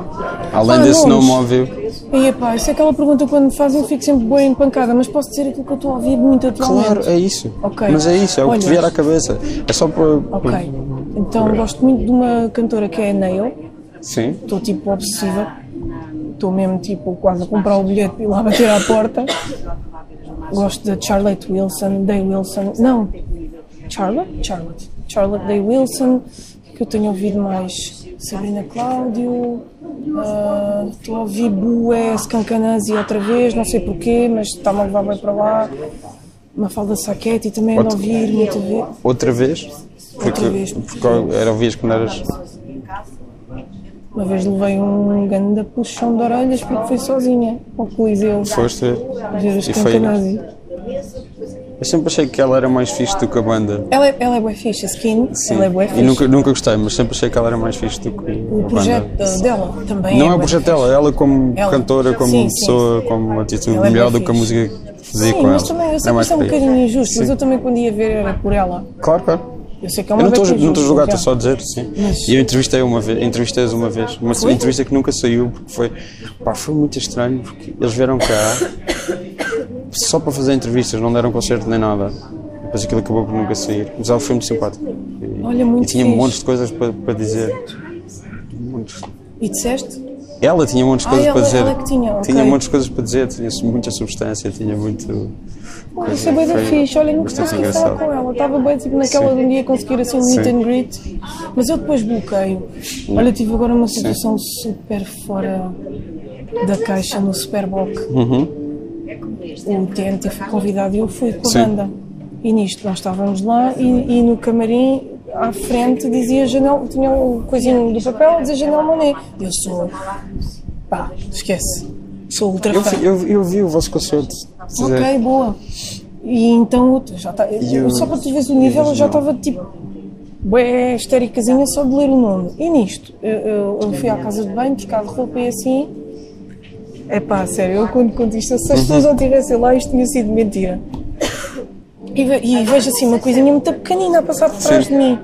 Além Ah, desse nomes. nome óbvio. E epá, isso é aquela pergunta que quando me fazem eu fico sempre bem empancada, mas posso dizer aquilo que eu estou a ouvir muito atualmente. Claro, é isso. Ok. Mas é isso, é o que te vier à cabeça. É só para. Ok. Então gosto muito de uma cantora que é a Nail. Sim. Estou tipo obsessiva. Estou mesmo tipo quase a comprar o bilhete e lá bater à porta. Gosto da Charlotte Wilson, Day Wilson. Não. Charlotte? Charlotte. Charlotte Day Wilson. Que eu tenho ouvido mais? Sabrina Cláudio. ah, Estou a ouvir Bué, Scancanazzi outra vez, não sei porquê, mas está-me a levar bem para lá. Mafalda Sacchetti também ando a Outra- ouvir muita vez. Outra vez? Porque, Outra vez. porque era ouvias quando eras. Uma vez levei um ganda puxão de orelhas porque fui sozinha ao Coliseu Foste. ver os E foi-. Eu sempre achei que ela era mais fixe do que a banda. Ela, é- ela é bué fixe, a Skin, ela é E fixe. nunca, nunca gostei, mas sempre achei que ela era mais fixe do que O a projeto banda. dela também Não é bué o projeto fixe. dela, ela como Ela. cantora, como Sim, sim. pessoa, como atitude, Ela é melhor bué do que a música que fazia Sim, com mas ela. também eu É sei que mais isso é um bocadinho injusto, mas Sim. eu também quando ia ver era por ela. Claro, claro. Eu sei que é Eu uma não estou beca não estou a julgar, estou só a dizer, sim. Mas- E eu entrevistei uma vez, entrevistei-as uma vez, uma entrevista que nunca saiu, porque foi, pá, foi muito estranho, porque eles vieram cá só para fazer entrevistas, não deram concerto nem nada. Depois aquilo acabou por nunca sair. Mas ela foi muito simpática. E, Olha, muito e tinha fixe. montes de coisas para, para dizer. Muitos. E disseste? Ela tinha montes de Ah, coisas ela- para dizer. ela que tinha, ok. Tinha de coisas para dizer, tinha muita substância, tinha muito. Olha, isso é bem da fixe, olha, nunca consegui falar com ela. Estava bem tipo naquela Sim. de um dia conseguir assim um meet Sim. and greet, mas eu depois bloqueio. Olha, tive agora uma situação super fora da caixa no Superboc. Uhum. O TNT foi convidado e eu fui com a Sim. banda. E nisto, nós estávamos lá e, e no camarim, à frente, dizia Janel, tinha o coisinho do papel a dizer Janel Monet. Eu sou, pá, esquece, sou ultra Eu, fã. vi- eu, eu vi o vosso concerto. dizer, Ok, boa. E então, já tá, eu- só para tu veres o nível, eu já estava tipo, bué histéricazinha só de ler o nome. E nisto, eu, eu- eu fui à casa de banho, de roupa e assim. É pá, sério, eu quando conto isto, se as pessoas não tivessem lá, isto tinha sido mentira. E, ve- e vejo assim uma coisinha muito pequenina a passar por trás Sim. de mim.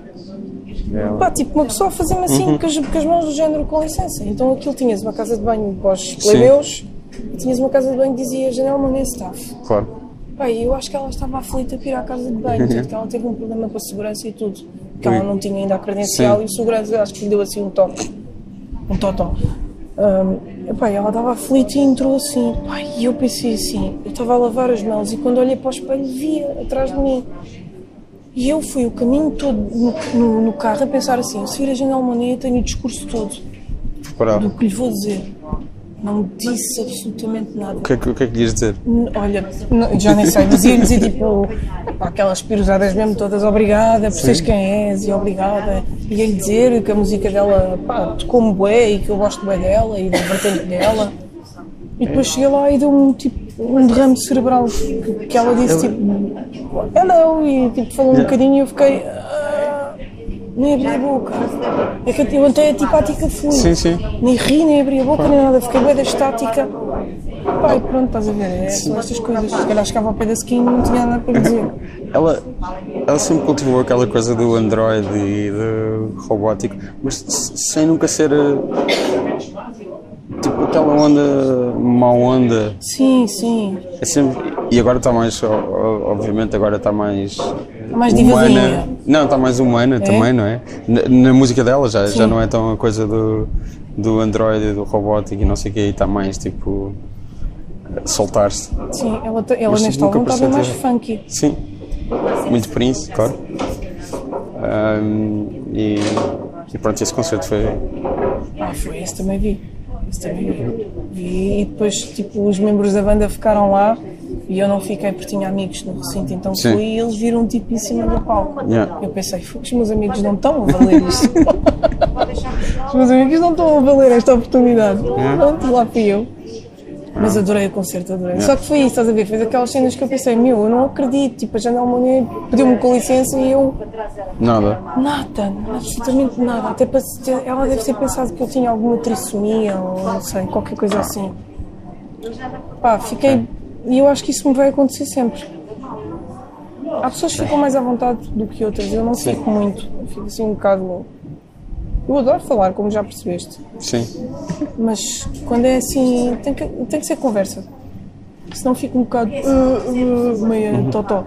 Pá, tipo uma pessoa a fazer-me assim com, as, com as mãos do género, com licença. Então aquilo tinhas uma casa de banho para os plebeus e tinhas uma casa de banho que dizia Janela Mané Staff. Claro. Pá, e eu acho que ela estava aflita para ir à casa de banho, tanto que ela teve um problema com a segurança e tudo. Que ela não tinha ainda a credencial Sim. e o segurança acho que lhe deu assim um toque. Um totó. Um, epá, ela estava aflita e entrou assim. Pá, e eu pensei assim, eu estava a lavar as mãos e quando olhei para o espelho via atrás de mim. E eu fui o caminho todo no, no- no carro a pensar assim, se vir a Janela Monet tenho o discurso todo Preparado. do que lhe vou dizer. Não disse absolutamente nada. O que, é que, o que é que ias dizer? Olha, n- já nem sei, mas ia dizer tipo aquelas piruzadas mesmo todas, obrigada por seres quem és e obrigada. Ia lhe dizer que a música dela pá, tocou-me bué e que eu gosto bué dela e da vertente dela. E depois cheguei lá e deu-me tipo um derrame cerebral que, que ela disse tipo hello e tipo falou um bocadinho e eu fiquei nem abri a boca. É que eu até antipática fui. Sim, sim. Nem ri, nem abri a boca, nem nada. Fiquei bem da estática. E pronto, estás a ver? É só estas coisas. Se calhar chegava ao pé da skin e não tinha nada para dizer. Ela, ela sempre cultivou aquela coisa do android e do robótico, mas sem nunca ser eh, tipo aquela onda, má onda. Sim, sim. É sempre, e agora está mais, obviamente, agora está mais. Mais humana. Não, está mais humana também, não é? Na, na música dela já, já não é tão a coisa do, do android do robótico e não sei o que, está mais tipo. soltar-se. Sim, ela, te- ela Mas neste álbum estava mais funky. Sim, muito Prince, claro. Ahm, e, e pronto, esse concerto foi. Ah, foi, esse também vi. Esse também vi. vi. E depois, tipo, os membros da banda ficaram lá e eu não fiquei porque tinha amigos no recinto, então Sim. fui e eles viram um tipo em cima do palco. Yeah. Eu pensei, "Fu, os meus amigos não estão a valer isto. Os meus amigos não estão a valer esta oportunidade. Pronto, lá fui eu. Mas adorei o concerto, adorei. Só que foi isso, estás a ver? Fez aquelas cenas que eu pensei, meu, eu não acredito. Tipo, a Janela Monet pediu-me com licença e eu. Nada. Nada, absolutamente nada. Até para ela deve ter pensado que eu tinha alguma trissomia ou não sei, qualquer coisa assim. Pá, fiquei. E eu acho que isso me vai acontecer sempre. Há pessoas que ficam mais à vontade do que outras. Eu não fico muito. Eu fico assim um bocado. Eu adoro falar, como já percebeste. Sim. Mas quando é assim, tem que, tem que ser conversa. Senão fico um bocado. uh, uh, meia totó.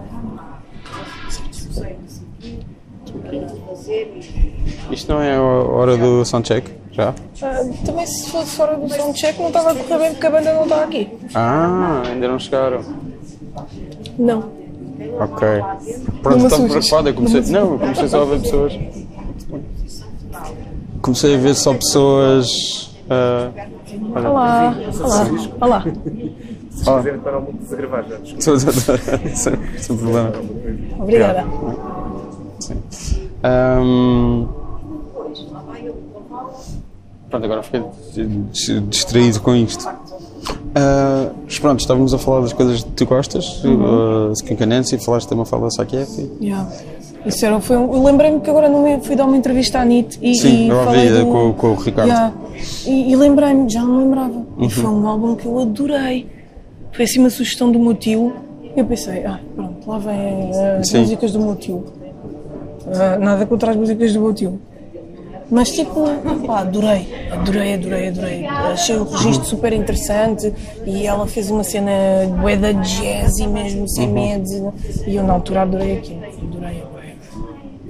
Isto não é a hora do soundcheck? Já? Ah, também se fosse fora do soundcheck não estava a correr bem porque a banda não está aqui. Ah, ainda não chegaram. Não. Ok. Pronto, estou preocupado. Eu comecei, Não eu comecei só a ver pessoas. Comecei a ver só pessoas. ah, olha. Olá, olá, olá. Oh, Dizer para o mundo de gravar já. sem, problema. Obrigada. Sim. Ahm, Pronto, agora fiquei dis- distraído com isto. Ah, mas pronto, estávamos a falar das coisas que tu gostas, uh, Skink Nancy, falaste também fala Sakief. Yeah. Isso era, foi um, eu lembrei-me que agora não fui dar uma entrevista à NIT e, Sim, e eu ouvi do... com, com o Ricardo. Yeah. E, e lembrei-me, já não lembrava. Uhum. E foi um álbum que eu adorei. Foi assim uma sugestão do meu tio. Eu pensei, ah, pronto, lá vem as Sim. músicas do meu tio. Ah, nada contra as músicas do meu tio. Mas tipo, pá, adorei, adorei, adorei, adorei. Achei o registro super interessante e ela fez uma cena bué da jazzy mesmo, Uhum. sem medo. E eu na altura adorei aquilo. Adorei.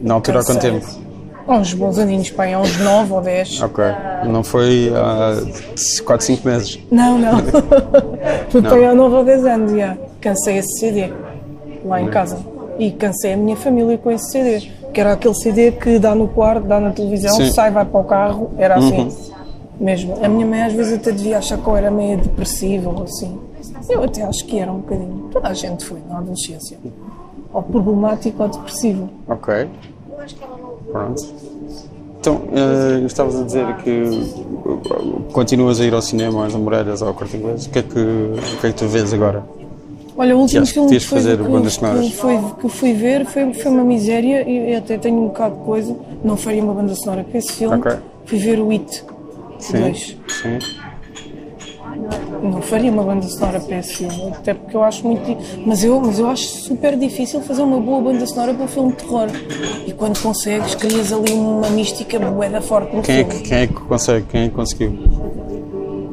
Na altura há quanto tempo? Uns bons aninhos, pá, há uns 9 ou 10. Ok. Não foi há 4, 5 meses. Não, não. Foi aí há 9 ou 10 anos, já. Cansei esse CD lá em casa. E cansei a minha família com esse CD. Que era aquele CD que dá no quarto, dá na televisão, Sim. sai, vai para o carro. Era assim. Mesmo. A minha mãe às vezes até devia achar que eu era meio depressiva ou assim. Eu até acho que era um bocadinho. Toda a gente foi na adolescência. Ou problemático ou depressivo. Ok. Pronto. Então, eh, estavas a dizer que uh, continuas a ir ao cinema, às ou ao corte inglês. O que, é que, o que é que tu vês agora? Olha, o último que filme que, foi, fazer que, que, foi, que fui ver foi, foi uma miséria e eu até tenho um bocado de coisa. Não faria uma banda sonora para esse filme. Ok. Fui ver o It Sim. 2. Sim. Não faria uma banda sonora para esse filme, até porque eu acho muito. Mas eu, mas eu acho super difícil fazer uma boa banda sonora para um filme de terror. E quando consegues, crias ali uma mística bué forte no Quem é, filme. que, quem é que consegue? Quem é que conseguiu?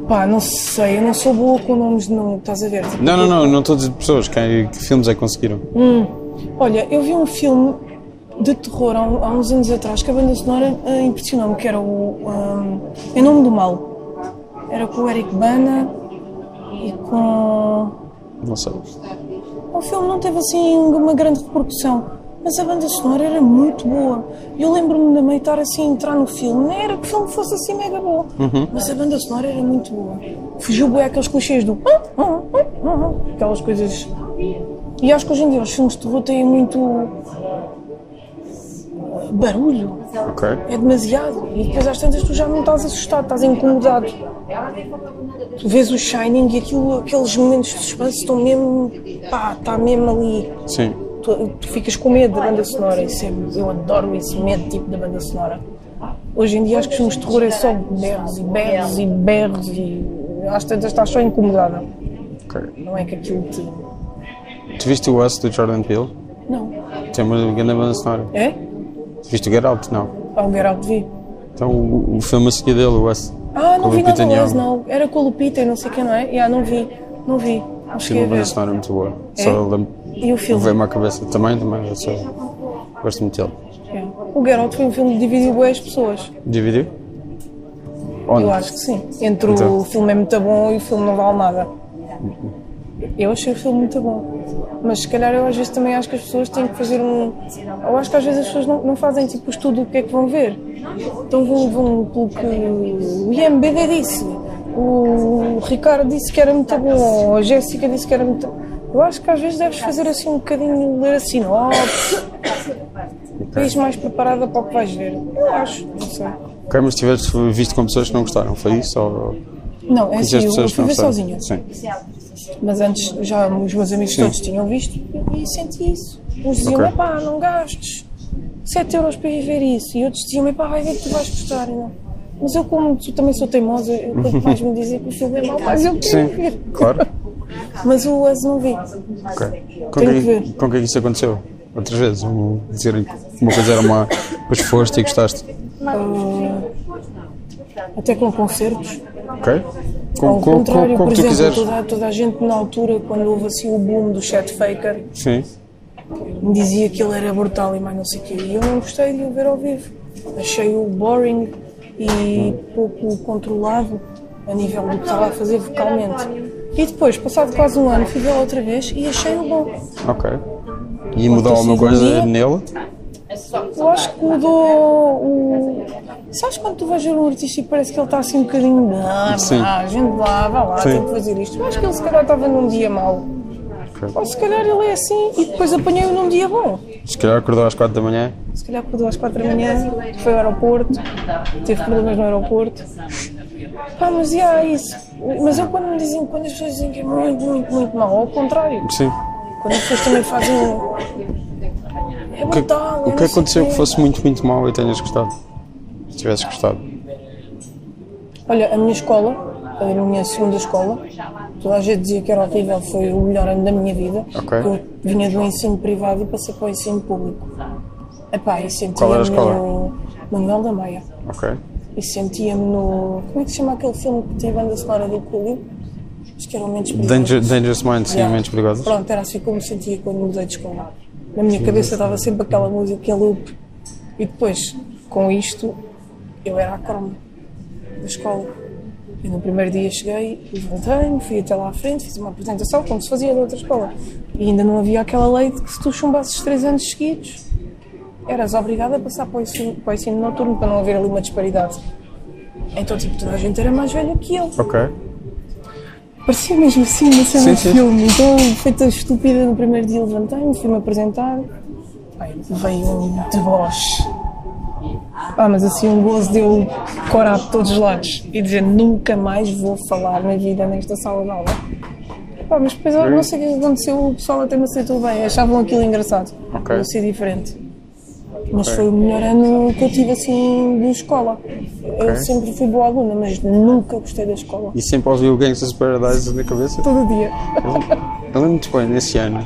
Pá, não sei, eu não sou boa com nomes de nome, estás a ver? Tipo, Não, não, não, não estou a dizer pessoas. Quem, que filmes é que conseguiram? Olha, eu vi um filme de terror há, há uns anos atrás que a banda sonora ah, impressionou-me, que era o um, Em Nome do Mal. Era com o Eric Bana e com. Não sei. O filme não teve assim uma grande repercussão, mas a banda sonora era muito boa. Eu lembro-me da mãe estar assim a entrar no filme, nem era que o filme fosse assim mega bom, mas a banda sonora era muito boa. Fugiu bem aqueles clichês do. "Ah, ah, ah, ah", aquelas coisas. E acho que hoje em dia os filmes de terror têm muito. barulho. Ok. É demasiado. E depois às tantas tu já não estás assustado, estás incomodado. Tu vês o Shining e aquilo, aqueles momentos de suspense estão mesmo. pá, está mesmo ali. Sim. Tu, tu ficas com medo da banda sonora. Isso é, eu adoro esse medo tipo da banda sonora. Hoje em dia acho que os filmes de terror é só berros e berros e berros e às tantas estás só incomodada. ok. Não é que aquilo te. Tu viste o Us do Jordan Peele? Não. Tem uma grande banda sonora. É? Tu viste o Get Out? Não. Há um Get Out vi. Então o, o filme a seguir dele, o Us. Ah, não o vi Lupita nada mais, Nyong'o. não. Era com a Lupita e não sei quem, não é? Yeah, não vi. Não vi. Não Tem cheguei uma a banda sonora muito boa. É? Só lembro. E o filme? Veio-me à cabeça. Também, também. Eu sou, gosto muito dele. É. O Get Out foi um filme que dividiu bem as pessoas. Dividiu? Onde? Eu acho que sim. Entre Então. o filme é muito bom e o filme não vale nada. Eu achei o filme muito bom. Mas se calhar eu às vezes também acho que as pessoas têm que fazer um. Eu acho que às vezes as pessoas não, não fazem tipo o estudo do que é que vão ver. Então vão, vão pelo que o IMBD disse, o Ricardo disse que era muito bom, a Jéssica disse que era muito. Eu acho que às vezes deves fazer assim um bocadinho, ler a sinopse, ires mais preparada para o que vais ver. Eu acho, não sei. Ok, mas tiveste visto com pessoas que não gostaram, foi isso? Ou Não, é assim, eu, eu fui ver sozinha. Sim. Mas antes já os meus amigos todos tinham visto e senti isso. Uns diziam, Ok. epá, não gastes 7 euros para ir ver isso. E outros diziam, epá, vai ver que tu vais gostar. Não. Mas eu, como tu também sou teimosa, quanto mais me dizia que o filme é mau, mais eu queria Sim, ver. claro. Mas o Us não vi. Ok. Com Tenho que ver. com quem isso aconteceu? Outras vezes? Um, dizerem que uma coisa era má, depois foste e gostaste. Até com concertos. Ok? Com, Ao com, contrário, com, com por o que tu exemplo, quiseres. toda, toda a gente na altura, quando houve assim o boom do Chet Faker, Sim. me dizia que ele era brutal e mais não sei o quê. E eu não gostei de o ver ao vivo. Achei-o boring e pouco controlado a nível do que estava a fazer vocalmente. E depois, passado quase um ano, fui vê-lo outra vez e achei-o bom. Ok. E mudou alguma um coisa nele? Eu acho que mudou o. Sabes quando tu vais ver um artista e parece que ele está assim um bocadinho. Ah, Sim. vá, a gente lá, vai lá, Sim. tem que fazer isto. Eu acho que ele se calhar estava num dia mau. Ok. Ou se calhar ele é assim e depois apanhei-o num dia bom. Se calhar acordou às 4 da manhã. Se calhar acordou às 4 da manhã, foi ao aeroporto, teve problemas no aeroporto. Pá, mas e há isso. Mas eu quando me dizem, quando as pessoas dizem que é muito, muito, muito mau, ao contrário. Sim. Quando as pessoas também fazem. É O que, brutal. é o que aconteceu que fosse muito, muito mau e tenhas gostado? Se tivesses gostado. Olha, a minha escola, a minha segunda escola, toda a gente dizia que era horrível, foi o melhor ano da minha vida. Ok. Eu vinha do ensino privado e passei para o ensino público. Epá, e Qual era a escola? Manuel da Maia. Ok. E sentia-me no. Como é que se chama aquele filme que tem a banda sonora do Coolio? Acho que era o Mentes Perigosos. Danger, Dangerous Minds, sim, Yeah. mentes perigosas. Pronto, era assim como me sentia quando mudei de escola. Na minha cabeça estava sempre aquela música loop. E depois, com isto, eu era a croma da escola. E no primeiro dia cheguei, levantei-me, fui até lá à frente, fiz uma apresentação, como se fazia da outra escola. E ainda não havia aquela lei de que se tu chumbasses três anos seguidos, eras obrigada a passar para o ensino, para o ensino noturno para não haver ali uma disparidade. Então, tipo, toda a gente era mais velha que eu. Ok. Parecia mesmo assim uma cena Sim, de filme. Então, feita estúpida no primeiro dia, levantei-me, fui-me apresentar. Veio um deboche. Ah, mas assim um gozo deu corar de todos os lados e dizer nunca mais vou falar na vida nesta sala de aula. Pá, mas depois não sei o que aconteceu, o pessoal até me aceitou bem, achavam aquilo engraçado. Ok. Eu ser diferente. Mas foi o melhor ano que eu tive assim de escola. Eu sempre fui boa aluna, mas nunca gostei da escola. E sempre ouviu o Gangsta's Paradise na cabeça? Todo dia. Eu lembro muito bem, nesse ano,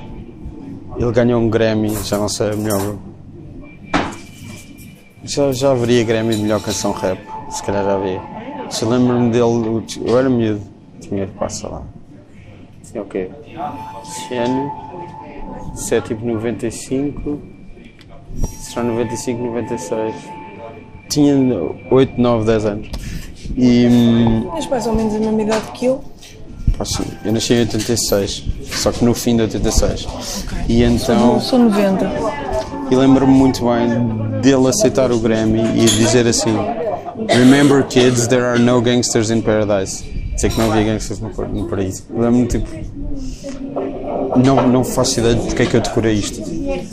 ele ganhou um Grammy, já não sei, melhor. Já, já haveria Grammy de melhor canção rap, se calhar já havia. Se lembro-me dele, eu era miúdo, tinha, sei lá. Tinha o quê? Esse ano, se é tipo 95, será 95, 96. Tinha 8, 9, 10 anos. E. hum, Mas mais ou menos a mesma idade que eu. Pá, sim, eu nasci em 86, só que no fim de 86. E então, Eu sou 90. e lembro-me muito bem dele aceitar o Grammy e dizer assim: Remember kids, there are no gangsters in paradise. Dizer que não havia gangsters no, no paraíso. Lembro-me tipo. Não, não faço ideia de porque é que eu decorei isto.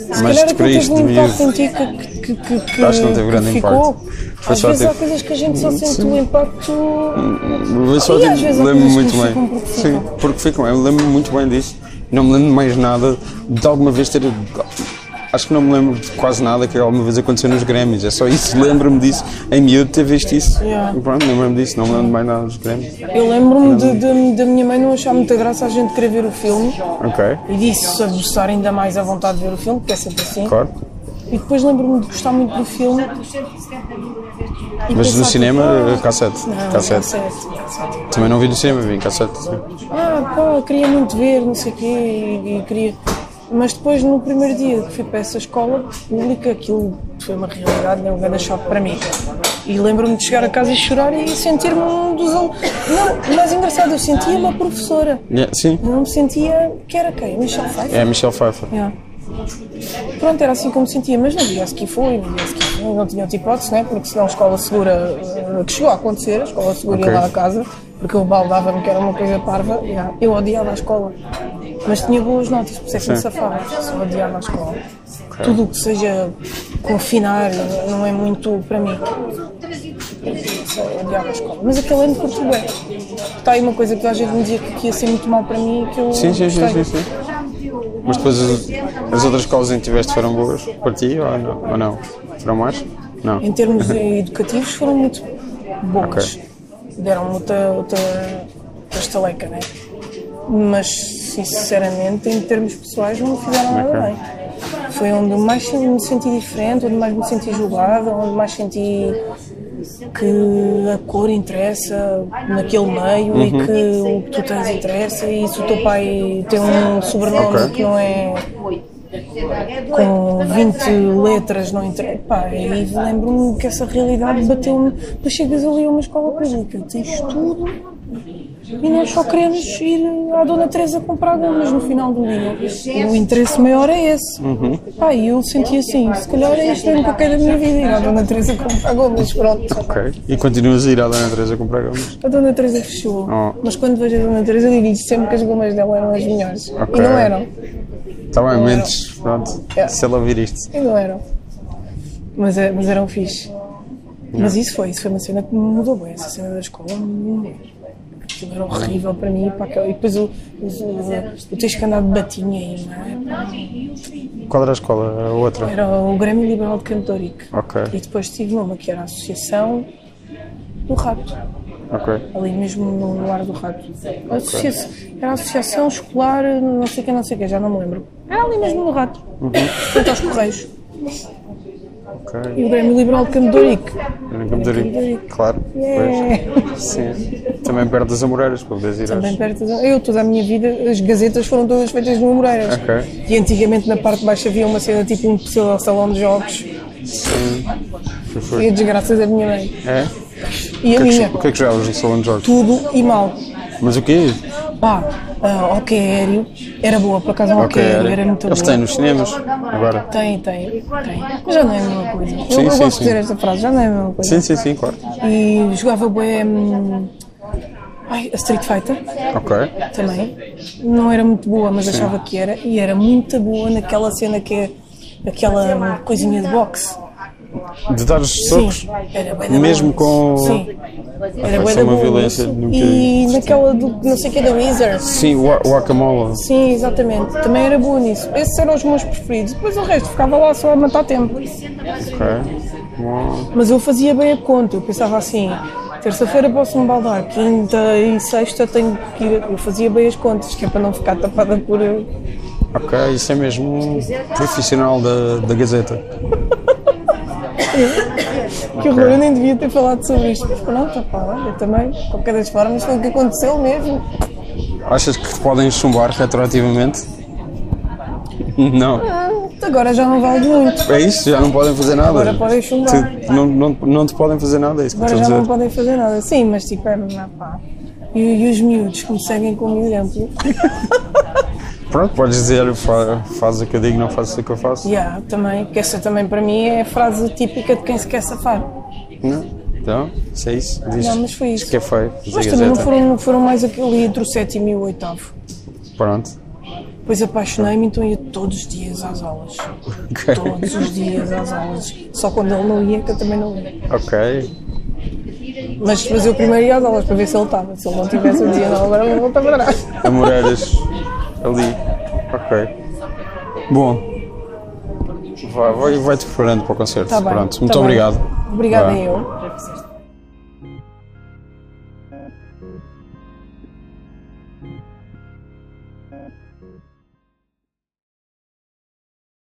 Mas Calhar aquilo decorei isto de miúdo. ti que, que, que, que, Acho que não teve grande ficou. impacto. Foi Às só vezes há tipo- coisas que a gente só sente o impacto. Eu só há lembro-me muito bem. Sim, ficam. porque ficam. Eu lembro-me muito bem disso. Não me lembro mais nada de alguma vez ter. Acho que não me lembro de quase nada que alguma vez aconteceu nos Grammys. É só isso. Lembro-me disso. Em miúdo ter visto isso. Yeah. Pronto, lembro-me disso. Não me lembro mais nada dos Grammys. Eu lembro-me de- de- da minha mãe não achar muita graça a gente querer ver o filme Ok, e disso aguçar ainda mais a vontade de ver o filme, porque é sempre assim. claro. E depois lembro-me de gostar muito do filme. Mas no que, cinema, ah, cassete. Não, cassete, cassete. Também não vi no cinema, vi em cassete. sim. Ah, pá, queria muito ver, não sei o quê, e, e queria. Mas depois, no primeiro dia que fui para essa escola pública, aquilo foi uma realidade, né, um grande choque para mim. E lembro-me de chegar a casa e chorar e sentir-me um dos alunos. Não, mais engraçado, eu sentia uma professora. Yeah, sim, Eu não me sentia. que era quem? Michelle Pfeiffer? é Michelle Pfeiffer. Yeah. Pronto, era assim como me sentia, mas não havia que foi, não havia foi, não tinha outra hipótese, né? porque senão a escola segura, eh, que chegou a acontecer, a escola segura Ok. ia lá a casa, porque eu baldava-me que era uma coisa parva, yeah. eu odiava a escola, mas tinha boas notas, por isso é que me safava, só odiava a escola. Tudo o que seja confinar não é muito para mim. odiava a escola. Mas aquele ano curti bem. Está aí uma coisa que a gente me dizia que ia ser muito mal para mim e que eu Sim, sim, sim, sim, sim. Mas depois as, as outras escolas em que tiveste foram boas para ti ou não? Ou não? Foram mais? Não. Em termos educativos foram muito boas. Deram muita, muita, muita estaleca, né? Mas, sinceramente, em termos pessoais, não me fizeram nada bem. Foi onde mais me senti diferente, onde mais me senti julgada, onde mais senti que a cor interessa naquele meio e Uhum. que o que tu tens interessa e se o teu pai tem um sobrenome Ok. que não é com 20 letras não interessa. Pá, e lembro-me que essa realidade bateu-me. Tu chegas ali a uma escola pública, tens tudo e nós só queremos ir à Dona Teresa comprar gomas no final do dia. O interesse maior é esse. Pá, e eu senti assim, se calhar é isto mesmo que eu quero da minha vida, ir à Dona Teresa comprar gomas, pronto. Ok. E continuas a ir à Dona Teresa comprar gomas? A Dona Teresa fechou, Oh. mas quando vejo a Dona Teresa digo sempre que as gomas dela eram as melhores. Ok. E não eram. Está bem, mentes. Pronto. É. Se ela ouvir isto. E não eram. Mas, é- mas eram fixe. Mas isso foi, isso foi uma cena que me mudou bem, essa cena da escola. hum, Aquilo era horrível para mim. Para aquela- e depois o, o, o, tens que andar de batinha aí, não é? Qual era a escola? A outra? Era o Grêmio Liberal de Campo. Ok. E depois tive uma que era a Associação do Rato, Ok. ali mesmo no, ar do Rato. Associa- Era a Associação Escolar, não sei o que, não sei o que, já não me lembro. Era ali mesmo no Rato, frente aos Correios. Ok. E o Grêmio Liberal de de Ourique. Claro. Yeah. Pois. Sim. Também perto das Amoreiras, para poderes ir Também às... perto da... Eu, toda a minha vida, as gazetas foram todas feitas no Moreiras. Ok. E antigamente na parte de baixo havia uma cena tipo um pseudo salão de jogos. Sim. E a desgraça da minha mãe. É? E a O que, é minha. que, o que é que jogavas no salão de jogos? Tudo e mal. Mas o quê? Pá, uh, hockey aéreo era boa, por acaso o hockey aéreo era muito Eles boa. têm nos cinemas agora. Tem, tem, tem. Mas já não é a mesma coisa. Eu, Sim, eu sim, gosto sim. de dizer esta frase, já não é a mesma coisa. Sim, sim, sim, claro. E jogava bué. hum, Ai, a Street Fighter. Ok. também. Não era muito boa, mas achava que era. E era muito boa naquela cena que é aquela coisinha de boxe. De dar os socos? Sim, Mesmo com- Sim. Era uma violência nunca- E naquela do não sei o que da Wizard. Sim, o Wakamola. Sim, exatamente. Também era boa nisso. Esses eram os meus preferidos. Depois o resto ficava lá só a matar tempo. Ok. Bom. Mas eu fazia bem a conta. Eu pensava assim: terça-feira posso-me baldar, quinta e sexta tenho que ir. Eu fazia bem as contas, que é para não ficar tapada por. Ok, isso é mesmo um profissional da, da Gazeta. Que horror, eu nem devia ter falado sobre isto. Mas pronto, pá, eu também, de qualquer das formas, foi o que aconteceu mesmo. Achas que te podem chumbar retroativamente? Não. Agora já não vale muito. É isso? Já não podem fazer nada? Agora podem chumbar. Não, não, não te podem fazer nada, é isso que Agora já não podem fazer nada. Sim, mas tipo, é, pá. E, e os miúdos que me seguem como exemplo. Pronto, podes dizer, fa, faz o que eu digo, não faz o que eu faço. Yeah, também, que essa também para mim é a frase típica de quem se quer safar. Não? Então, isso é isso. Diz, Não, mas foi isso. que a Mas também não foram, foram mais aquele entre o sétimo e o oitavo. Pronto. Depois apaixonei-me, então ia todos os dias às aulas. Ok. Todos os dias às aulas. Só quando ele não ia, que eu também não ia. Ok. Mas, mas eu primeiro ia às aulas para ver se ele estava. Se ele não tivesse, eu dizia, não, agora não volta para trás. Amoreiras ali. Ok. Bom. Vai, vai, vai-te preparando para o concerto. Tá bem, Pronto. tá Muito bem. obrigado. Obrigada Vá. eu.